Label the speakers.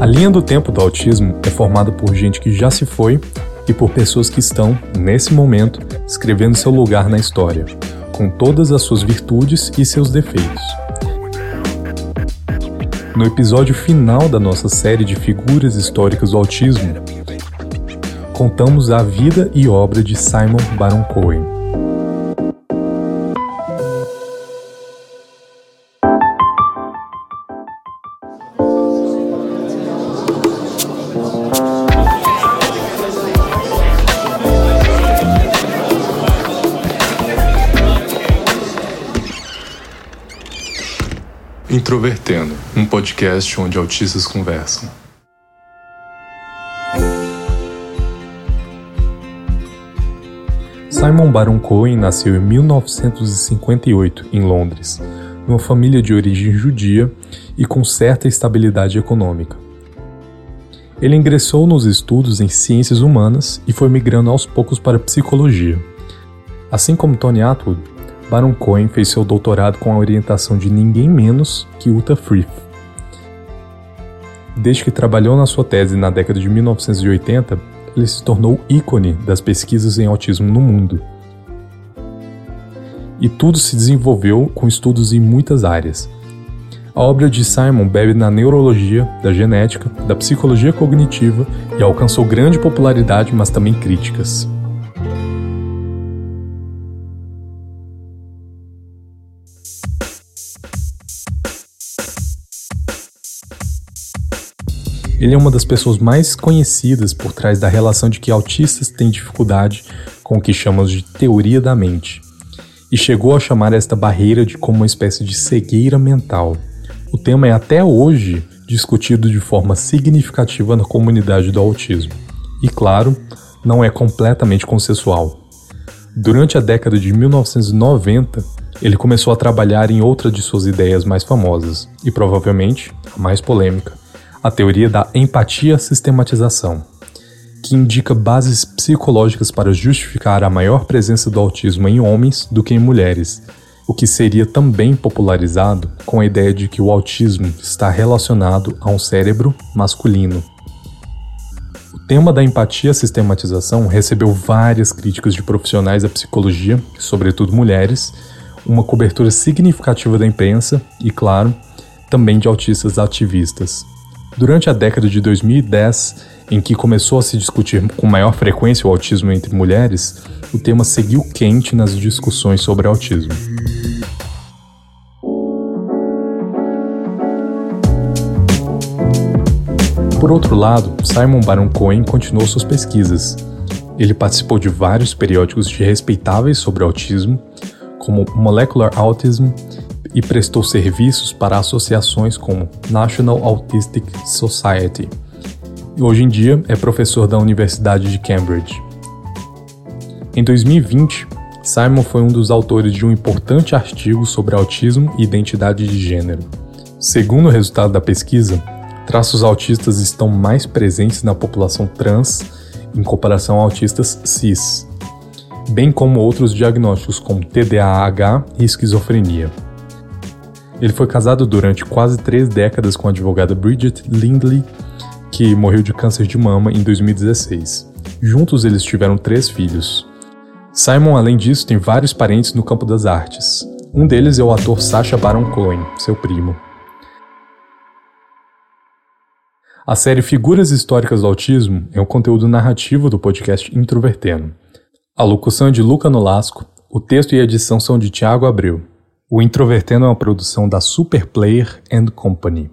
Speaker 1: A linha do tempo do autismo é formada por gente que já se foi e por pessoas que estão, nesse momento, escrevendo seu lugar na história, com todas as suas virtudes e seus defeitos. No episódio final da nossa série de figuras históricas do autismo, contamos a vida e obra de Simon Baron Cohen. Introvertendo, um podcast onde autistas conversam. Simon Baron Cohen nasceu em 1958 em Londres, numa família de origem judia e com certa estabilidade econômica. Ele ingressou nos estudos em ciências humanas e foi migrando aos poucos para psicologia. Assim como Tony Atwood, Baron Cohen fez seu doutorado com a orientação de ninguém menos que Uta Frith. Desde que trabalhou na sua tese na década de 1980, ele se tornou ícone das pesquisas em autismo no mundo. E tudo se desenvolveu com estudos em muitas áreas. A obra de Simon bebe na neurologia, da genética, da psicologia cognitiva e alcançou grande popularidade, mas também críticas. Ele é uma das pessoas mais conhecidas por trás da relação de que autistas têm dificuldade com o que chamamos de teoria da mente, e chegou a chamar esta barreira de como uma espécie de cegueira mental. O tema é até hoje discutido de forma significativa na comunidade do autismo. E claro, não é completamente consensual. Durante a década de 1990, ele começou a trabalhar em outra de suas ideias mais famosas, e provavelmente a mais polêmica, a teoria da empatia-sistematização, que indica bases psicológicas para justificar a maior presença do autismo em homens do que em mulheres, o que seria também popularizado com a ideia de que o autismo está relacionado a um cérebro masculino. O tema da empatia-sistematização recebeu várias críticas de profissionais da psicologia, sobretudo mulheres, uma cobertura significativa da imprensa e, claro, também de autistas ativistas. Durante a década de 2010, em que começou a se discutir com maior frequência o autismo entre mulheres, o tema seguiu quente nas discussões sobre autismo. Por outro lado, Simon Baron Cohen continuou suas pesquisas. Ele participou de vários periódicos de respeitáveis sobre autismo, como Molecular Autism e prestou serviços para associações como National Autistic Society. E hoje em dia é professor da Universidade de Cambridge. Em 2020, Simon foi um dos autores de um importante artigo sobre autismo e identidade de gênero. Segundo o resultado da pesquisa, traços autistas estão mais presentes na população trans em comparação a autistas cis, bem como outros diagnósticos como TDAH e esquizofrenia. Ele foi casado durante quase três décadas com a advogada Bridget Lindley, que morreu de câncer de mama em 2016. Juntos eles tiveram três filhos. Simon, além disso, tem vários parentes no campo das artes. Um deles é o ator Sacha Baron Cohen, seu primo. A série Figuras Históricas do Autismo é um conteúdo narrativo do podcast Introvertendo. A locução é de Luca Nolasco, o texto e a edição são de Tiago Abreu. O Introvertendo é uma produção da Super Player and Company.